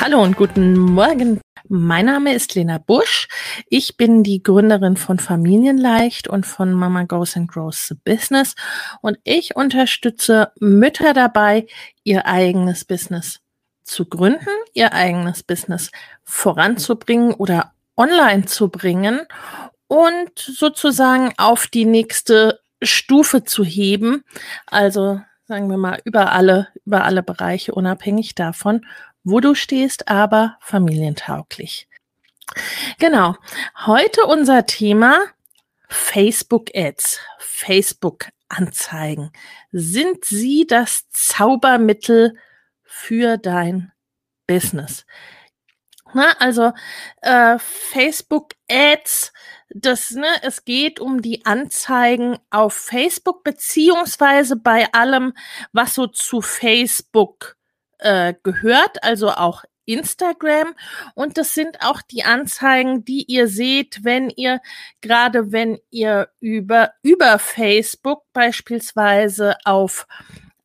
Hallo und guten Morgen. Mein Name ist Lena Busch. Ich bin die Gründerin von Familienleicht und von Mama Goes and Grows the Business und ich unterstütze Mütter dabei, ihr eigenes Business zu gründen, ihr eigenes Business voranzubringen oder online zu bringen und sozusagen auf die nächste Stufe zu heben. Also sagen wir mal über alle, über alle Bereiche, unabhängig davon, wo du stehst, aber familientauglich. Genau. Heute unser Thema Facebook Ads, Facebook Anzeigen. Sind sie das Zaubermittel für dein Business? Na, also äh, Facebook Ads, das, ne, es geht um die Anzeigen auf Facebook beziehungsweise bei allem, was so zu Facebook äh, gehört, also auch Instagram. Und das sind auch die Anzeigen, die ihr seht, wenn ihr, gerade wenn ihr über, über Facebook beispielsweise auf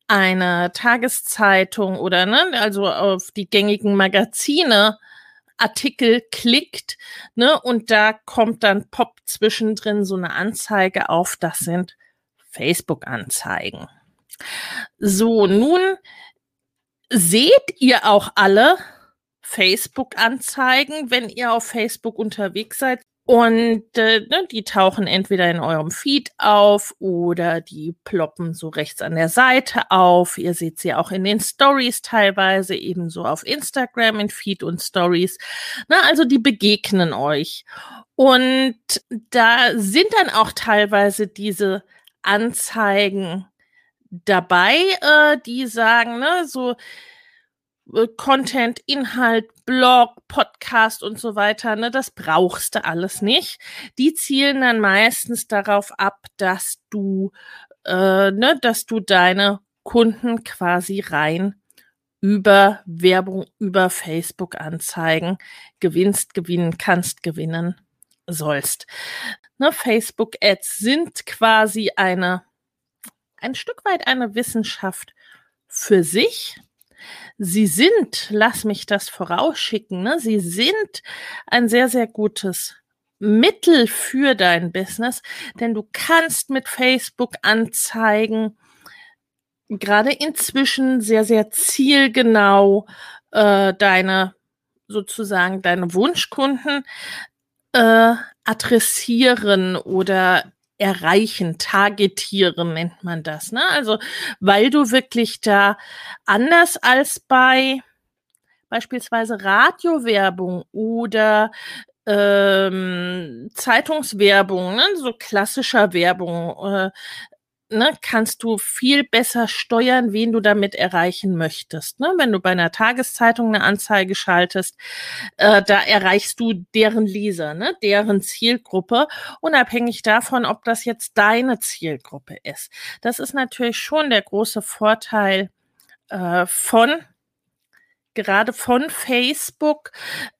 eine Tageszeitung oder ne, also auf die gängigen Magazine Artikel klickt, ne, und da kommt dann Pop zwischendrin so eine Anzeige auf, das sind Facebook-Anzeigen. So, nun seht ihr auch alle Facebook-Anzeigen, wenn ihr auf Facebook unterwegs seid. Und äh, ne, die tauchen entweder in eurem Feed auf oder die ploppen so rechts an der Seite auf. Ihr seht sie auch in den Stories teilweise, ebenso auf Instagram in Feed und Stories. Na, also die begegnen euch. Und da sind dann auch teilweise diese Anzeigen dabei, äh, die sagen, ne, so äh, Content, Inhalt, Blog, Podcast und so weiter, ne, das brauchst du alles nicht. Die zielen dann meistens darauf ab, dass du, äh, ne, dass du deine Kunden quasi rein über Werbung, über Facebook-Anzeigen gewinnst, gewinnen kannst, gewinnen sollst. Ne, Facebook-Ads sind quasi eine, ein Stück weit eine Wissenschaft für sich Sie sind, lass mich das vorausschicken, ne? Sie sind ein sehr, sehr gutes Mittel für dein Business, denn du kannst mit Facebook Anzeigen gerade inzwischen sehr, sehr zielgenau äh, deine sozusagen deine Wunschkunden äh, adressieren oder erreichen, targetieren nennt man das. Ne? Also weil du wirklich da anders als bei beispielsweise Radiowerbung oder ähm, Zeitungswerbung, ne? so klassischer Werbung, äh, ne, kannst du viel besser steuern, wen du damit erreichen möchtest. Ne? Wenn du bei einer Tageszeitung eine Anzeige schaltest, äh, da erreichst du deren Leser, ne? deren Zielgruppe, unabhängig davon, ob das jetzt deine Zielgruppe ist. Das ist natürlich schon der große Vorteil äh, von gerade von Facebook,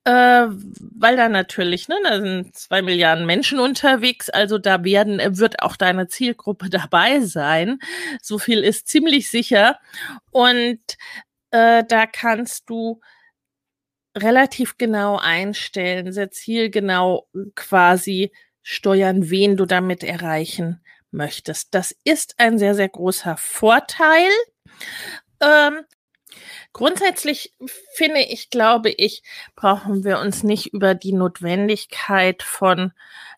äh, weil da natürlich, ne, da sind zwei Milliarden Menschen unterwegs, also da werden, wird auch deine Zielgruppe dabei sein. So viel ist ziemlich sicher. Und äh, da kannst du relativ genau einstellen, sehr zielgenau quasi steuern, wen du damit erreichen möchtest. Das ist ein sehr, sehr großer Vorteil. Ähm, grundsätzlich finde ich, glaube ich, brauchen wir uns nicht über die Notwendigkeit von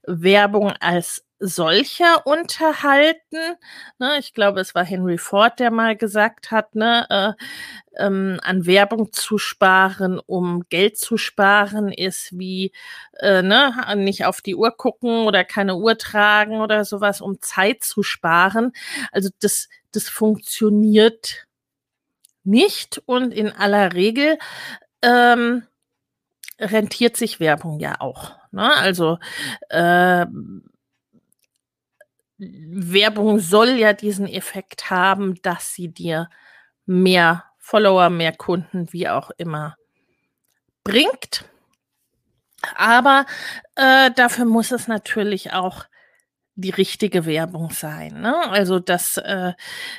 Werbung als solcher unterhalten. Ne, ich glaube, es war Henry Ford, der mal gesagt hat, ne, äh, ähm, an Werbung zu sparen, um Geld zu sparen, ist wie äh, ne, nicht auf die Uhr gucken oder keine Uhr tragen oder sowas, um Zeit zu sparen. Also das, das funktioniert nicht und in aller Regel ähm, rentiert sich Werbung ja auch. Ne? Also äh, Werbung soll ja diesen Effekt haben, dass sie dir mehr Follower, mehr Kunden, wie auch immer bringt. Aber äh, dafür muss es natürlich auch die richtige Werbung sein. Ne? Also das, äh,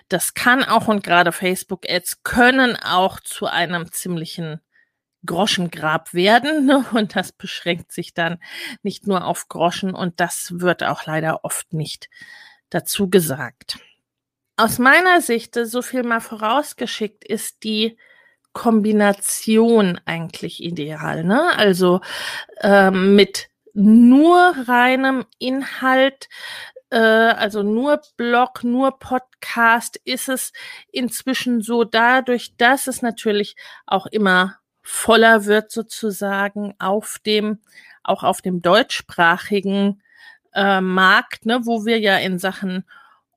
das kann auch und gerade Facebook-Ads können auch zu einem ziemlichen Groschengrab werden. Ne? Und das beschränkt sich dann nicht nur auf Groschen und das wird auch leider oft nicht dazu gesagt. Aus meiner Sicht, so viel mal vorausgeschickt, ist die Kombination eigentlich ideal. Ne? Also ähm, mit nur reinem Inhalt, äh, also nur Blog, nur Podcast, ist es inzwischen so dadurch, dass es natürlich auch immer voller wird sozusagen auf dem, auch auf dem deutschsprachigen äh, Markt, ne, wo wir ja in Sachen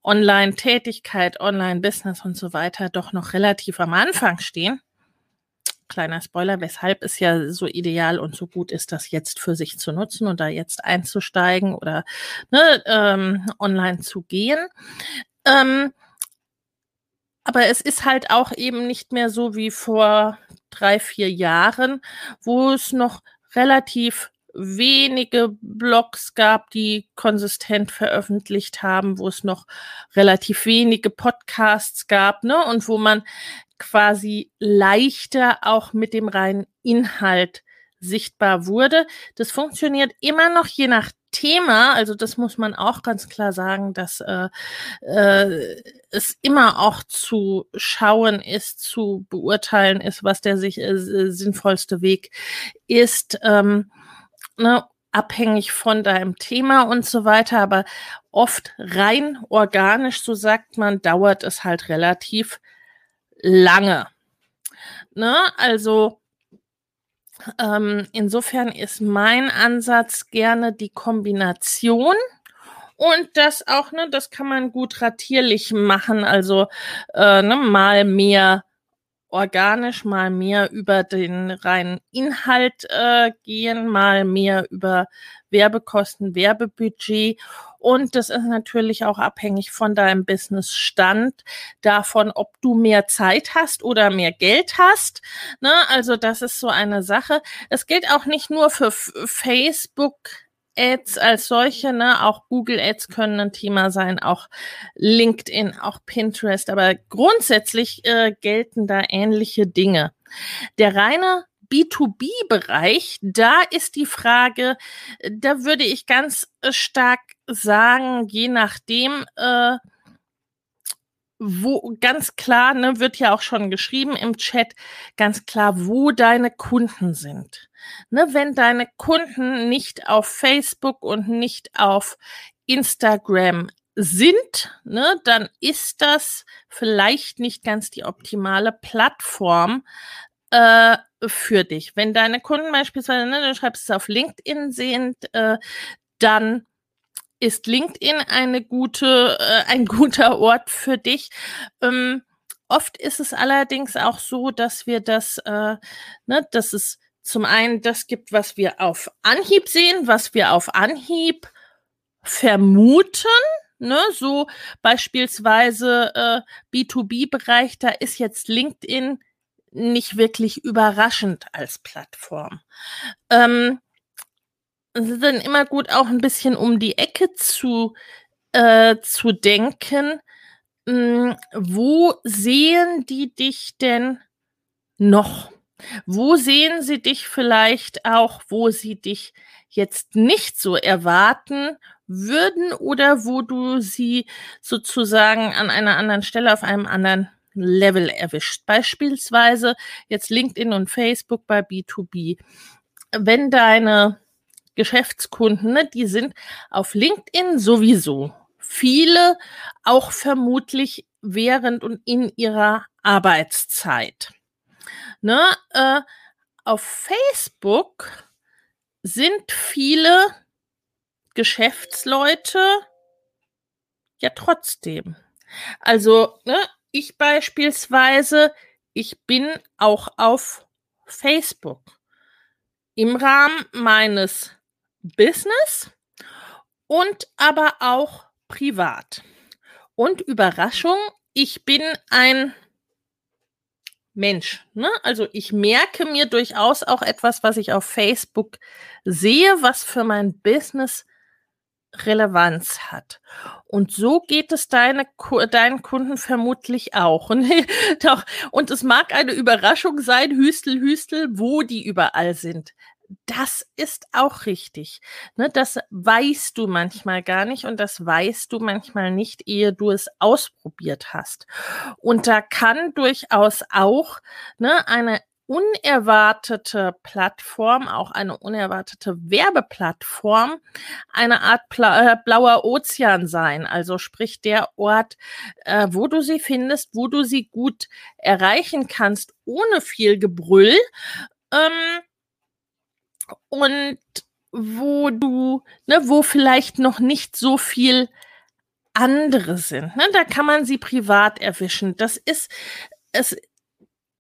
Online-Tätigkeit, Online-Business und so weiter doch noch relativ am Anfang stehen. Kleiner Spoiler, weshalb es ja so ideal und so gut ist, das jetzt für sich zu nutzen und da jetzt einzusteigen oder ne, ähm, online zu gehen. Ähm, aber es ist halt auch eben nicht mehr so wie vor drei, vier Jahren, wo es noch relativ wenige Blogs gab, die konsistent veröffentlicht haben, wo es noch relativ wenige Podcasts gab, ne, und wo man quasi leichter auch mit dem reinen Inhalt sichtbar wurde. Das funktioniert immer noch je nach Thema, also das muss man auch ganz klar sagen, dass äh, äh, es immer auch zu schauen ist, zu beurteilen ist, was der sich äh, sinnvollste Weg ist, ähm, ne, abhängig von deinem Thema und so weiter, aber oft rein organisch, so sagt man, dauert es halt relativ lange. Ne? Also ähm, insofern ist mein Ansatz gerne die Kombination und das auch, ne, das kann man gut ratierlich machen, also äh, ne, mal mehr organisch, mal mehr über den reinen Inhalt äh, gehen, mal mehr über Werbekosten, Werbebudget. Und das ist natürlich auch abhängig von deinem Businessstand, davon, ob du mehr Zeit hast oder mehr Geld hast. Ne? Also das ist so eine Sache. Es gilt auch nicht nur für Facebook Ads als solche, ne, auch Google Ads können ein Thema sein, auch LinkedIn, auch Pinterest, aber grundsätzlich äh, gelten da ähnliche Dinge. Der reine B2B-Bereich, da ist die Frage, da würde ich ganz äh, stark sagen, je nachdem, äh, wo ganz klar, ne, wird ja auch schon geschrieben im Chat, ganz klar, wo deine Kunden sind. Ne, wenn deine Kunden nicht auf Facebook und nicht auf Instagram sind, ne, dann ist das vielleicht nicht ganz die optimale Plattform äh, für dich. Wenn deine Kunden beispielsweise, ne, du schreibst es auf LinkedIn sehend, äh, dann ist LinkedIn eine gute, äh, ein guter Ort für dich. Ähm, oft ist es allerdings auch so, dass wir das, äh, ne, dass es zum einen das gibt, was wir auf Anhieb sehen, was wir auf Anhieb vermuten. Ne, so beispielsweise äh, B2B-Bereich, da ist jetzt LinkedIn nicht wirklich überraschend als Plattform. Ähm, es ist dann immer gut, auch ein bisschen um die Ecke zu, äh, zu denken. Hm, wo sehen die dich denn noch? Wo sehen sie dich vielleicht auch, wo sie dich jetzt nicht so erwarten würden oder wo du sie sozusagen an einer anderen Stelle auf einem anderen Level erwischt. Beispielsweise jetzt LinkedIn und Facebook bei B2B. Wenn deine Geschäftskunden, ne, die sind auf LinkedIn sowieso. Viele auch vermutlich während und in ihrer Arbeitszeit. Ne, äh, auf Facebook sind viele Geschäftsleute ja trotzdem. Also, ne, ich beispielsweise, ich bin auch auf Facebook im Rahmen meines Business und aber auch privat. Und Überraschung, ich bin ein Mensch. Ne? Also ich merke mir durchaus auch etwas, was ich auf Facebook sehe, was für mein Business Relevanz hat. Und so geht es deine, deinen Kunden vermutlich auch. Doch, und es mag eine Überraschung sein, Hüstel, Hüstel, wo die überall sind. Das ist auch richtig. Ne, das weißt du manchmal gar nicht und das weißt du manchmal nicht, ehe du es ausprobiert hast. Und da kann durchaus auch ne, eine unerwartete Plattform, auch eine unerwartete Werbeplattform, eine Art äh, blauer Ozean sein. Also sprich der Ort, äh, wo du sie findest, wo du sie gut erreichen kannst, ohne viel Gebrüll. Ähm, und wo du, ne, wo vielleicht noch nicht so viel andere sind. Ne? Da kann man sie privat erwischen. Das ist, es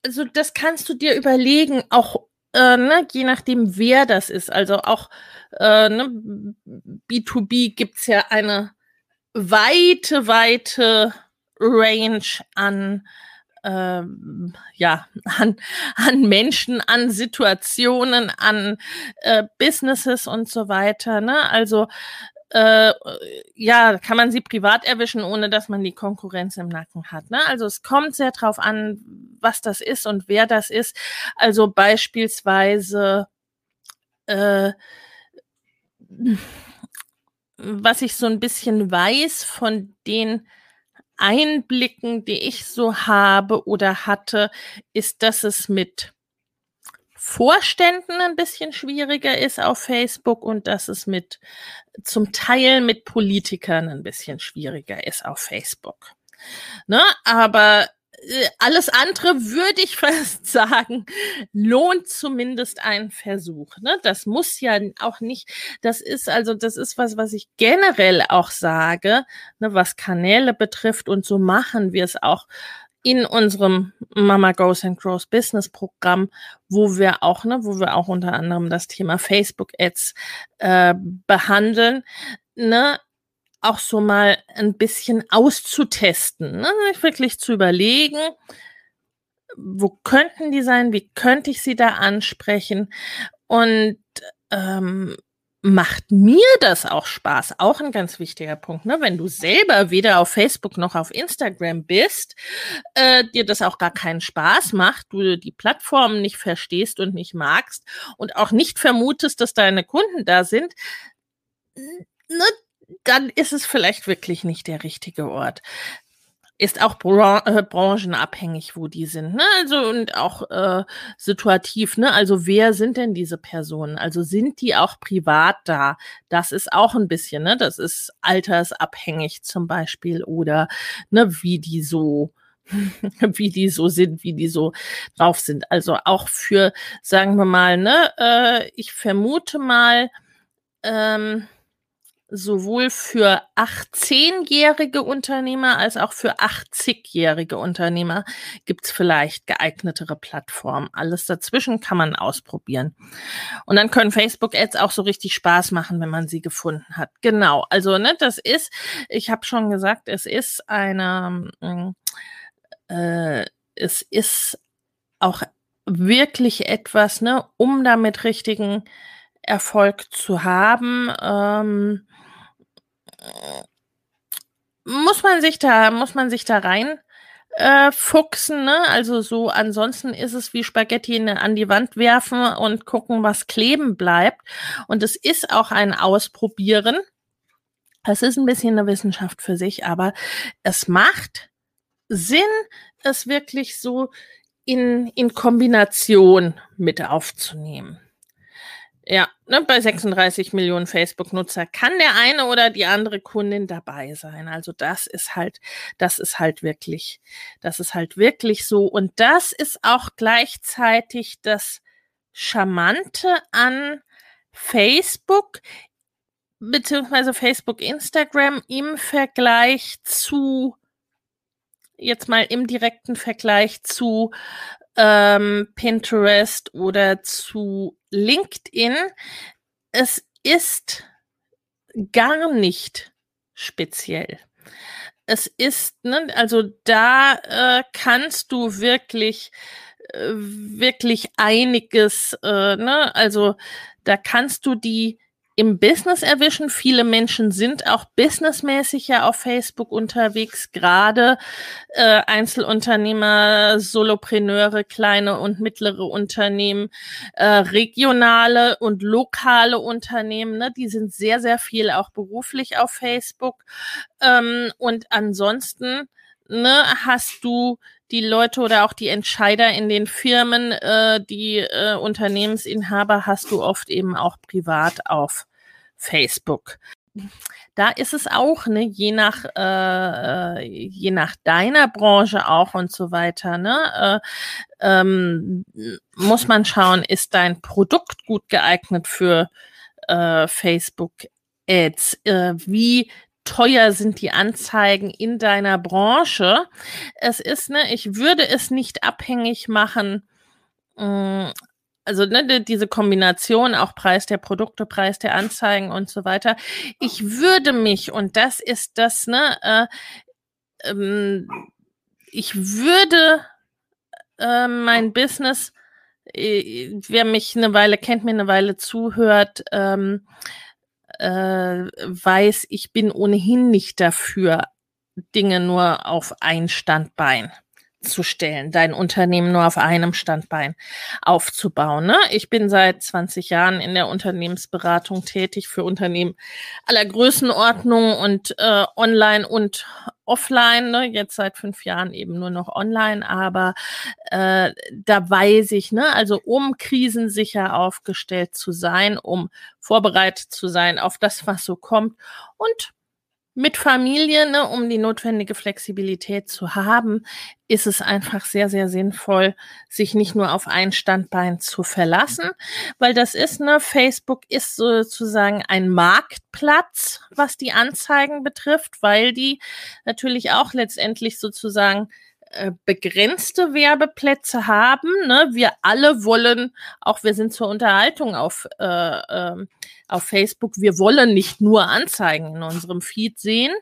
also das kannst du dir überlegen, auch äh, ne, je nachdem, wer das ist. Also auch äh, ne, B2B gibt's ja eine weite, weite Range an ähm, ja, an, an Menschen, an Situationen, an äh, Businesses und so weiter. Ne? Also äh, ja, kann man sie privat erwischen, ohne dass man die Konkurrenz im Nacken hat. Ne? Also es kommt sehr drauf an, was das ist und wer das ist. Also beispielsweise, äh, was ich so ein bisschen weiß von den Einblicken, die ich so habe oder hatte, ist, dass es mit Vorständen ein bisschen schwieriger ist auf Facebook und dass es mit zum Teil mit Politikern ein bisschen schwieriger ist auf Facebook. Ne? Aber alles andere würde ich fast sagen, lohnt zumindest einen Versuch. Ne? Das muss ja auch nicht, das ist also, das ist was, was ich generell auch sage, ne, was Kanäle betrifft und so machen wir es auch in unserem Mama Goes and Grows Business Programm, wo wir auch, ne, wo wir auch unter anderem das Thema Facebook Ads äh, behandeln, ne, auch so mal ein bisschen auszutesten, ne, wirklich zu überlegen, wo könnten die sein, wie könnte ich sie da ansprechen und ähm, macht mir das auch Spaß. Auch ein ganz wichtiger Punkt. Ne? Wenn du selber weder auf Facebook noch auf Instagram bist, äh, dir das auch gar keinen Spaß macht, du die Plattformen nicht verstehst und nicht magst und auch nicht vermutest, dass deine Kunden da sind, ne, dann ist es vielleicht wirklich nicht der richtige Ort ist auch bran äh, branchenabhängig, wo die sind, ne? Also und auch äh, situativ, ne? Also wer sind denn diese Personen? Also sind die auch privat da? Das ist auch ein bisschen, ne? Das ist altersabhängig zum Beispiel oder ne, wie die so wie die so sind, wie die so drauf sind. Also auch für, sagen wir mal, ne, äh, ich vermute mal, ähm, sowohl für 18-jährige Unternehmer als auch für 80-jährige Unternehmer gibt es vielleicht geeignetere Plattformen. Alles dazwischen kann man ausprobieren. Und dann können Facebook-Ads auch so richtig Spaß machen, wenn man sie gefunden hat. Genau. Also, ne, das ist, ich habe schon gesagt, es ist eine, mm, äh, es ist auch wirklich etwas, ne, um damit richtigen Erfolg zu haben. Ähm, muss man sich da, muss man sich da rein äh, fuchsen, ne? Also so, ansonsten ist es wie Spaghetti in, an die Wand werfen und gucken, was kleben bleibt. Und es ist auch ein Ausprobieren. Es ist ein bisschen eine Wissenschaft für sich, aber es macht Sinn, es wirklich so in, in Kombination mit aufzunehmen. Ja, ne, bei 36 Millionen Facebook-Nutzer kann der eine oder die andere Kundin dabei sein. Also das ist halt, das ist halt wirklich, das ist halt wirklich so. Und das ist auch gleichzeitig das Charmante an Facebook beziehungsweise Facebook, Instagram im Vergleich zu jetzt mal im direkten Vergleich zu ähm, Pinterest oder zu LinkedIn. Es ist gar nicht speziell. Es ist, ne, also da äh, kannst du wirklich, äh, wirklich einiges, äh, ne, also da kannst du die im Business erwischen. Viele Menschen sind auch businessmäßig ja auf Facebook unterwegs, gerade äh, Einzelunternehmer, Solopreneure, kleine und mittlere Unternehmen, äh, regionale und lokale Unternehmen, ne, die sind sehr, sehr viel auch beruflich auf Facebook. Ähm, und ansonsten ne, hast du die Leute oder auch die Entscheider in den Firmen, äh, die äh, Unternehmensinhaber hast du oft eben auch privat auf Facebook. Da ist es auch, ne, je nach, äh, je nach deiner Branche auch und so weiter, ne, äh, ähm, muss man schauen, ist dein Produkt gut geeignet für äh, Facebook Ads? Äh, wie teuer sind die Anzeigen in deiner Branche. Es ist, ne, ich würde es nicht abhängig machen. Mh, mm, also ne, diese Kombination, auch Preis der Produkte, Preis der Anzeigen und so weiter. Ich würde mich, und das ist das, ne, äh, ähm, ich würde äh, mein Business, äh, wer mich eine Weile kennt, mir eine Weile zuhört, ähm, äh, weiß, ich bin ohnehin nicht dafür, Dinge nur auf ein Standbein zu stellen, dein Unternehmen nur auf einem Standbein aufzubauen. Ne? Ich bin seit 20 Jahren in der Unternehmensberatung tätig für Unternehmen aller Größenordnung und äh, online und offline, ne? jetzt seit fünf Jahren eben nur noch online, aber äh, da weiß ich, ne, also um krisensicher aufgestellt zu sein, um vorbereitet zu sein auf das, was so kommt und mit Familie, ne, um die notwendige Flexibilität zu haben, ist es einfach sehr, sehr sinnvoll, sich nicht nur auf ein Standbein zu verlassen, weil das ist, ne, Facebook ist sozusagen ein Marktplatz, was die Anzeigen betrifft, weil die natürlich auch letztendlich sozusagen äh, begrenzte Werbeplätze haben. Ne? Wir alle wollen, auch wir sind zur Unterhaltung auf, äh, äh, auf Facebook, wir wollen nicht nur Anzeigen in unserem Feed sehen.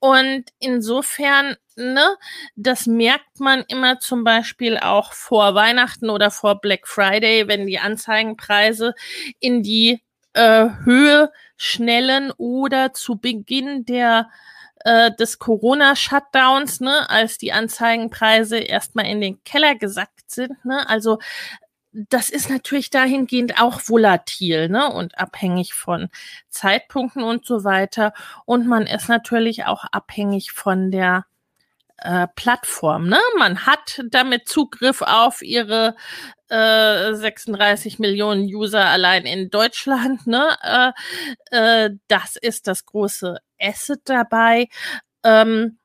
Und insofern, ne, das merkt man immer zum Beispiel auch vor Weihnachten oder vor Black Friday, wenn die Anzeigenpreise in die äh, Höhe schnellen oder zu Beginn der äh, des Corona-Shutdowns, ne, als die Anzeigenpreise erstmal in den Keller gesackt sind. Ne? Also das ist natürlich dahingehend auch volatil ne? und abhängig von Zeitpunkten und so weiter. Und man ist natürlich auch abhängig von der äh, Plattform. Ne? Man hat damit Zugriff auf ihre äh, 36 Millionen User allein in Deutschland. Ne? Äh, äh, das ist das große Asset dabei. Ähm,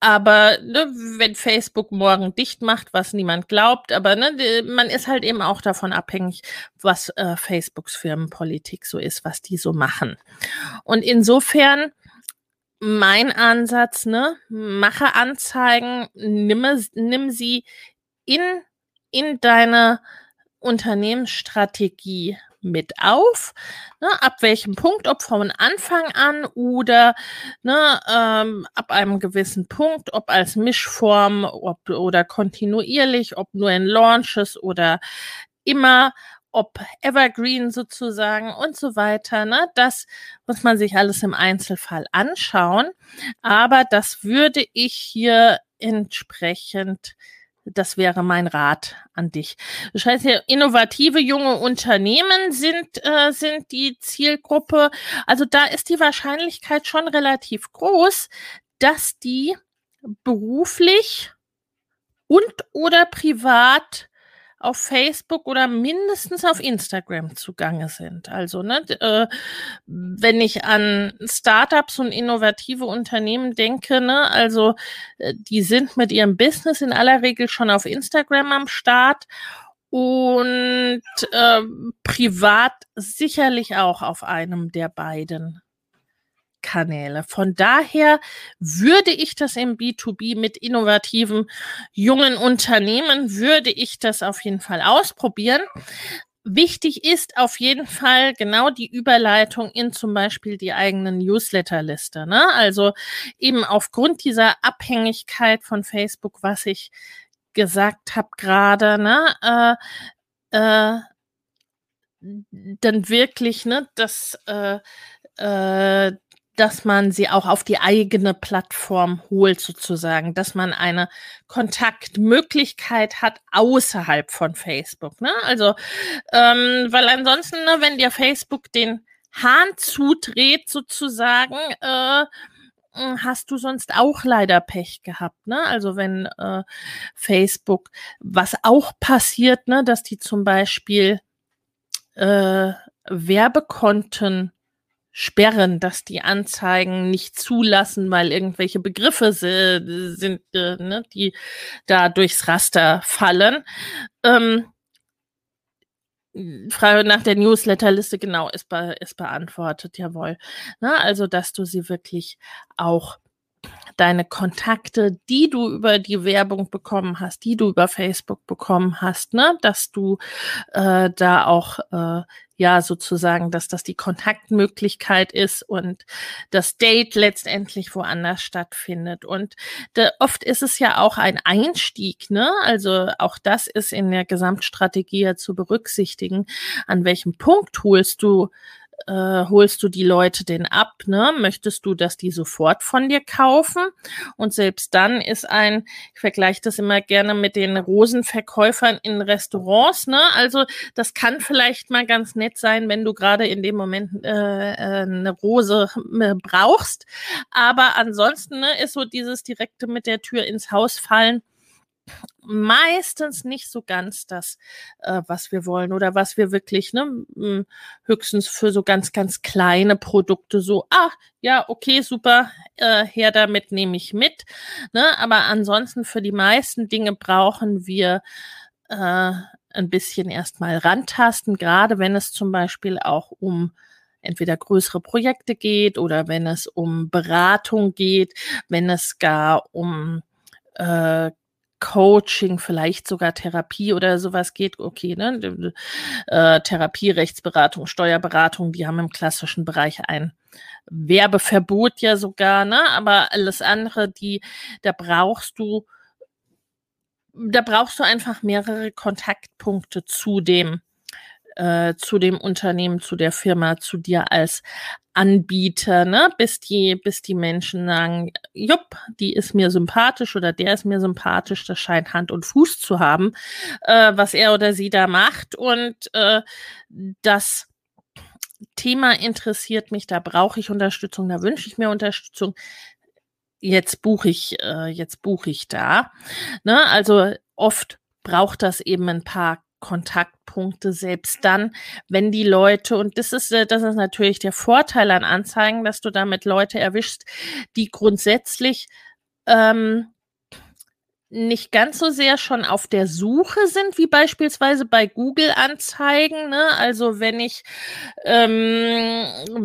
aber ne, wenn Facebook morgen dicht macht, was niemand glaubt, aber ne, man ist halt eben auch davon abhängig, was äh, Facebooks Firmenpolitik so ist, was die so machen. Und insofern mein Ansatz, ne, mache Anzeigen, nimm, nimm sie in, in deine Unternehmensstrategie mit auf, ne, ab welchem Punkt, ob von Anfang an oder ne, ähm, ab einem gewissen Punkt, ob als Mischform ob, oder kontinuierlich, ob nur in Launches oder immer, ob Evergreen sozusagen und so weiter. Ne? Das muss man sich alles im Einzelfall anschauen. Aber das würde ich hier entsprechend das wäre mein Rat an dich. Das heißt innovative junge Unternehmen sind, äh, sind die Zielgruppe. Also da ist die Wahrscheinlichkeit schon relativ groß, dass die beruflich und oder privat auf Facebook oder mindestens auf Instagram zugange sind. Also, ne, äh, wenn ich an Startups und innovative Unternehmen denke, ne, also äh, die sind mit ihrem Business in aller Regel schon auf Instagram am Start und äh, privat sicherlich auch auf einem der beiden Kanäle. Von daher würde ich das im B2B mit innovativen jungen Unternehmen, würde ich das auf jeden Fall ausprobieren. Wichtig ist auf jeden Fall genau die Überleitung in zum Beispiel die eigenen Newsletterliste. Ne? Also eben aufgrund dieser Abhängigkeit von Facebook, was ich gesagt habe gerade, ne, äh, äh, dann wirklich, ne, dass äh, äh, dass man sie auch auf die eigene Plattform holt, sozusagen, dass man eine Kontaktmöglichkeit hat außerhalb von Facebook. Ne? Also, ähm, weil ansonsten, ne, wenn dir Facebook den Hahn zudreht, sozusagen, äh, hast du sonst auch leider Pech gehabt, ne? Also wenn äh, Facebook, was auch passiert, ne, dass die zum Beispiel äh, Werbekonten sperren, dass die Anzeigen nicht zulassen, weil irgendwelche Begriffe sind, äh, ne, die da durchs Raster fallen. Ähm, Frage nach der Newsletterliste, genau, ist, be ist beantwortet, jawohl. Na, ne, also, dass du sie wirklich auch deine Kontakte, die du über die Werbung bekommen hast, die du über Facebook bekommen hast, ne, dass du äh, da auch äh, ja sozusagen, dass das die Kontaktmöglichkeit ist und das Date letztendlich woanders stattfindet. Und de, oft ist es ja auch ein Einstieg, ne? Also auch das ist in der Gesamtstrategie ja zu berücksichtigen. An welchem Punkt holst du äh, holst du die Leute denn ab? Ne? Möchtest du, dass die sofort von dir kaufen? Und selbst dann ist ein, ich vergleiche das immer gerne mit den Rosenverkäufern in Restaurants. Ne? Also das kann vielleicht mal ganz nett sein, wenn du gerade in dem Moment äh, äh eine Rose äh, brauchst. Aber ansonsten ne, ist so dieses direkte mit der Tür ins Haus fallen meistens nicht so ganz das, äh, was wir wollen oder was wir wirklich, ne, höchstens für so ganz, ganz kleine Produkte so, ah, ja, okay, super, äh, her damit nehme ich mit. Ne? Aber ansonsten für die meisten Dinge brauchen wir äh, ein bisschen erstmal rantasten, gerade wenn es zum Beispiel auch um entweder größere Projekte geht oder wenn es um Beratung geht, wenn es gar um äh, Coaching, vielleicht sogar Therapie oder sowas geht, okay, ne? Äh, Therapie, Rechtsberatung, Steuerberatung, die haben im klassischen Bereich ein Werbeverbot ja sogar, ne? Aber alles andere, die, da brauchst du, da brauchst du einfach mehrere Kontaktpunkte zu dem äh, zu dem Unternehmen, zu der Firma, zu dir als Anbieter, ne, bis die, bis die Menschen sagen, jupp, die ist mir sympathisch oder der ist mir sympathisch, das scheint Hand und Fuß zu haben, äh, was er oder sie da macht. Und äh, das Thema interessiert mich, da brauche ich Unterstützung, da wünsche ich mir Unterstützung. Jetzt buche ich, äh, jetzt buche ich da. Ne? Also oft braucht das eben ein paar Kontaktpunkte selbst dann, wenn die Leute, und das ist, äh, das ist natürlich der Vorteil an Anzeigen, dass du damit Leute erwischst, die grundsätzlich ähm, nicht ganz so sehr schon auf der Suche sind, wie beispielsweise bei Google-Anzeigen. Ne? Also wenn ich, ähm,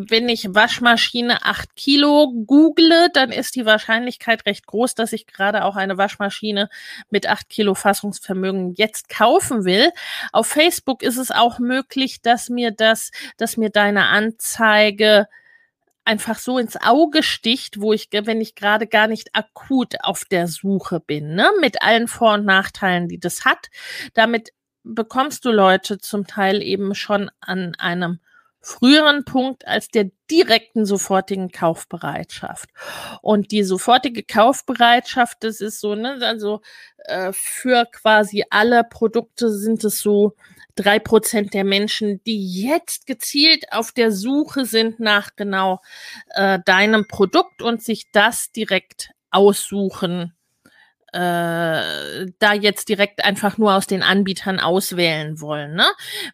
wenn ich Waschmaschine 8 Kilo google, dann ist die Wahrscheinlichkeit recht groß, dass ich gerade auch eine Waschmaschine mit 8 Kilo Fassungsvermögen jetzt kaufen will. Auf Facebook ist es auch möglich, dass mir das, dass mir deine Anzeige einfach so ins Auge sticht, wo ich, wenn ich gerade gar nicht akut auf der Suche bin, ne, mit allen Vor- und Nachteilen, die das hat. Damit bekommst du Leute zum Teil eben schon an einem früheren Punkt als der direkten sofortigen Kaufbereitschaft. Und die sofortige Kaufbereitschaft, das ist so, ne, also äh, für quasi alle Produkte sind es so drei Prozent der Menschen, die jetzt gezielt auf der Suche sind nach genau äh, deinem Produkt und sich das direkt aussuchen äh, da jetzt direkt einfach nur aus den Anbietern auswählen wollen. Ne?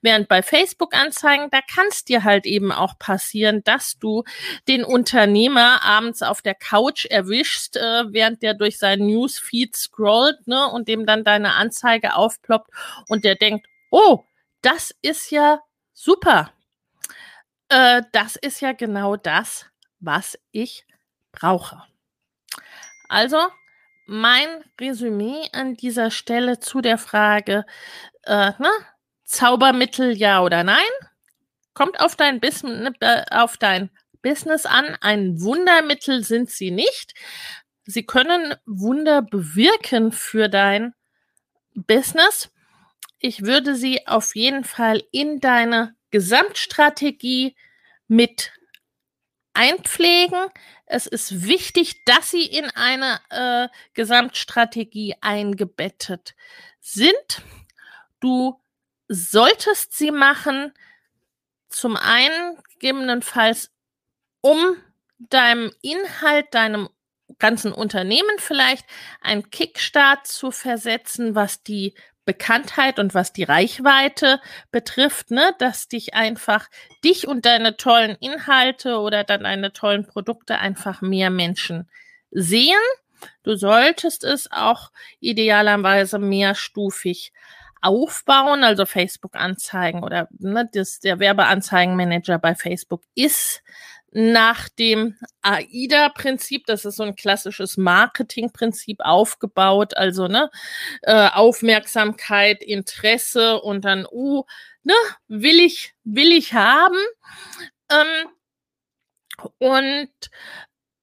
Während bei Facebook-Anzeigen, da kann es dir halt eben auch passieren, dass du den Unternehmer abends auf der Couch erwischst, äh, während der durch seinen Newsfeed scrollt ne? und dem dann deine Anzeige aufploppt und der denkt, oh, das ist ja super. Äh, das ist ja genau das, was ich brauche. Also mein Resümee an dieser Stelle zu der Frage, äh, ne, Zaubermittel ja oder nein, kommt auf dein, Bis äh, auf dein Business an. Ein Wundermittel sind sie nicht. Sie können Wunder bewirken für dein Business. Ich würde sie auf jeden Fall in deine Gesamtstrategie mit einpflegen. Es ist wichtig, dass sie in eine äh, Gesamtstrategie eingebettet sind. Du solltest sie machen, zum einen gegebenenfalls, um deinem Inhalt, deinem ganzen Unternehmen vielleicht einen Kickstart zu versetzen, was die Bekanntheit und was die Reichweite betrifft, ne, dass dich einfach dich und deine tollen Inhalte oder dann deine tollen Produkte einfach mehr Menschen sehen. Du solltest es auch idealerweise mehrstufig aufbauen, also Facebook-Anzeigen oder ne, das, der Werbeanzeigenmanager bei Facebook ist nach dem AIDA-Prinzip, das ist so ein klassisches Marketing-Prinzip aufgebaut, also ne, äh, Aufmerksamkeit, Interesse und dann, uh, ne, will ich, will ich haben. Ähm, und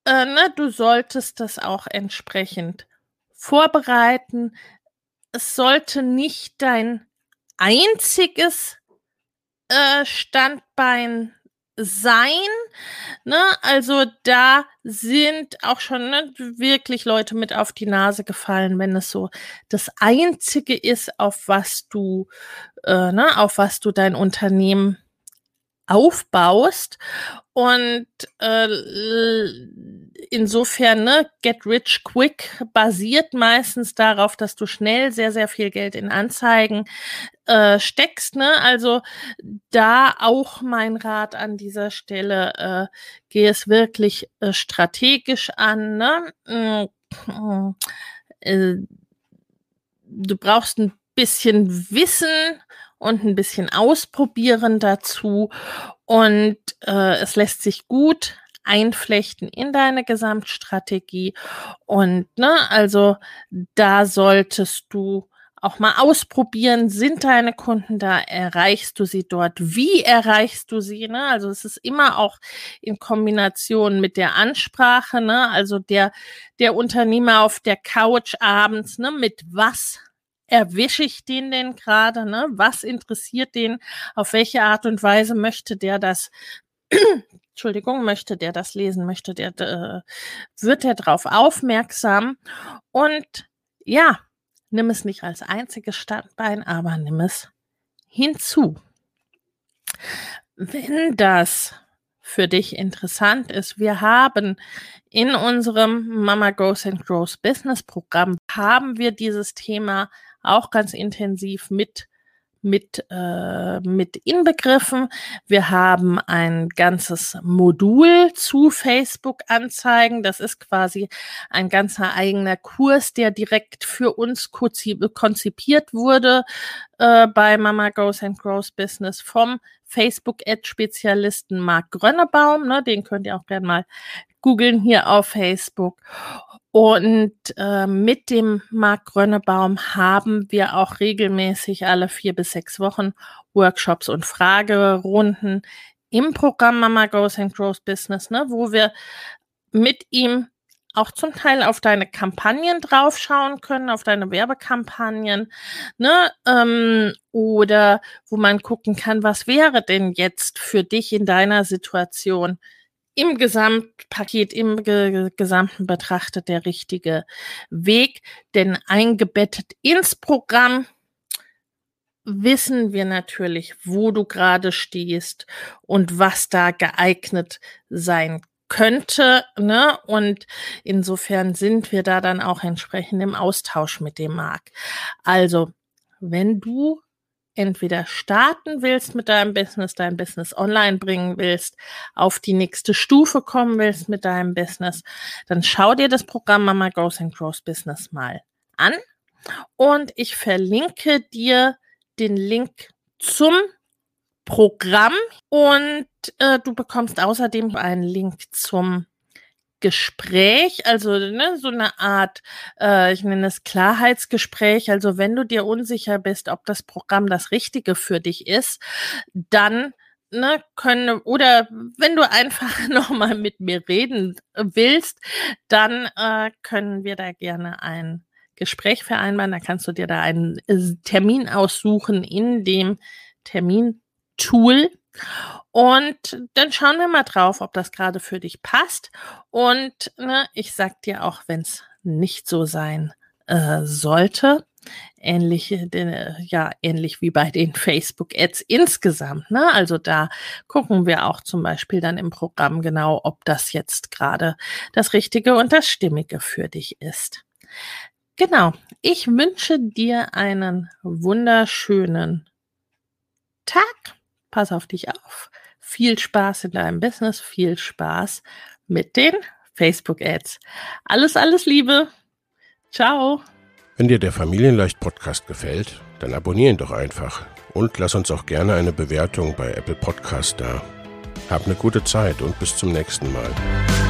äh, ne, du solltest das auch entsprechend vorbereiten. Es sollte nicht dein einziges äh, Standbein sein. Ne? Also da sind auch schon ne, wirklich Leute mit auf die Nase gefallen, wenn es so das Einzige ist, auf was du, äh, ne, auf was du dein Unternehmen aufbaust. Und äh, insofern, ne, Get Rich Quick basiert meistens darauf, dass du schnell sehr, sehr viel Geld in Anzeigen äh, steckst. Ne? Also da auch mein Rat an dieser Stelle, äh, geh es wirklich äh, strategisch an. Ne? Mm, äh, du brauchst ein bisschen Wissen und ein bisschen ausprobieren dazu. Und äh, es lässt sich gut einflechten in deine Gesamtstrategie. Und ne, also da solltest du auch mal ausprobieren, sind deine Kunden da, erreichst du sie dort, wie erreichst du sie, ne? Also es ist immer auch in Kombination mit der Ansprache, ne? Also der, der Unternehmer auf der Couch abends, ne? Mit was erwische ich den denn gerade? Ne? Was interessiert den? Auf welche Art und Weise möchte der das? Entschuldigung, möchte der das lesen? Möchte der, äh, wird er darauf aufmerksam? Und ja, nimm es nicht als einziges Standbein, aber nimm es hinzu. Wenn das für dich interessant ist, wir haben in unserem Mama Goes and Grows Business Programm haben wir dieses Thema auch ganz intensiv mit mit, äh, mit inbegriffen. Wir haben ein ganzes Modul zu Facebook-Anzeigen. Das ist quasi ein ganzer eigener Kurs, der direkt für uns konzipiert wurde äh, bei Mama Goes and Grows Business vom Facebook-Ad-Spezialisten Marc Grönnebaum. Ne, den könnt ihr auch gerne mal googeln hier auf Facebook. Und äh, mit dem Marc Grönnebaum haben wir auch regelmäßig alle vier bis sechs Wochen Workshops und Fragerunden im Programm Mama Goes and Grows Business, ne, wo wir mit ihm auch zum Teil auf deine Kampagnen draufschauen können, auf deine Werbekampagnen, ne, ähm, oder wo man gucken kann, was wäre denn jetzt für dich in deiner Situation im Gesamtpaket, im Ge Gesamten betrachtet der richtige Weg. Denn eingebettet ins Programm wissen wir natürlich, wo du gerade stehst und was da geeignet sein könnte, ne? Und insofern sind wir da dann auch entsprechend im Austausch mit dem Markt. Also, wenn du entweder starten willst mit deinem Business, dein Business online bringen willst, auf die nächste Stufe kommen willst mit deinem Business, dann schau dir das Programm Mama Goes and Grows Business mal an. Und ich verlinke dir den Link zum Programm. Und äh, du bekommst außerdem einen Link zum Gespräch, also ne, so eine Art, äh, ich nenne es Klarheitsgespräch. Also wenn du dir unsicher bist, ob das Programm das Richtige für dich ist, dann ne, können oder wenn du einfach nochmal mit mir reden willst, dann äh, können wir da gerne ein Gespräch vereinbaren. Da kannst du dir da einen äh, Termin aussuchen in dem Termintool. Und dann schauen wir mal drauf, ob das gerade für dich passt. Und ne, ich sag dir auch, wenn es nicht so sein äh, sollte, ähnlich, äh, ja, ähnlich wie bei den Facebook-Ads insgesamt. Ne? Also da gucken wir auch zum Beispiel dann im Programm genau, ob das jetzt gerade das Richtige und das Stimmige für dich ist. Genau. Ich wünsche dir einen wunderschönen Tag. Pass auf dich auf viel Spaß in deinem Business, viel Spaß mit den Facebook-Ads. Alles, alles Liebe. Ciao. Wenn dir der Familienleicht Podcast gefällt, dann abonniere ihn doch einfach und lass uns auch gerne eine Bewertung bei Apple Podcast da. Hab eine gute Zeit und bis zum nächsten Mal.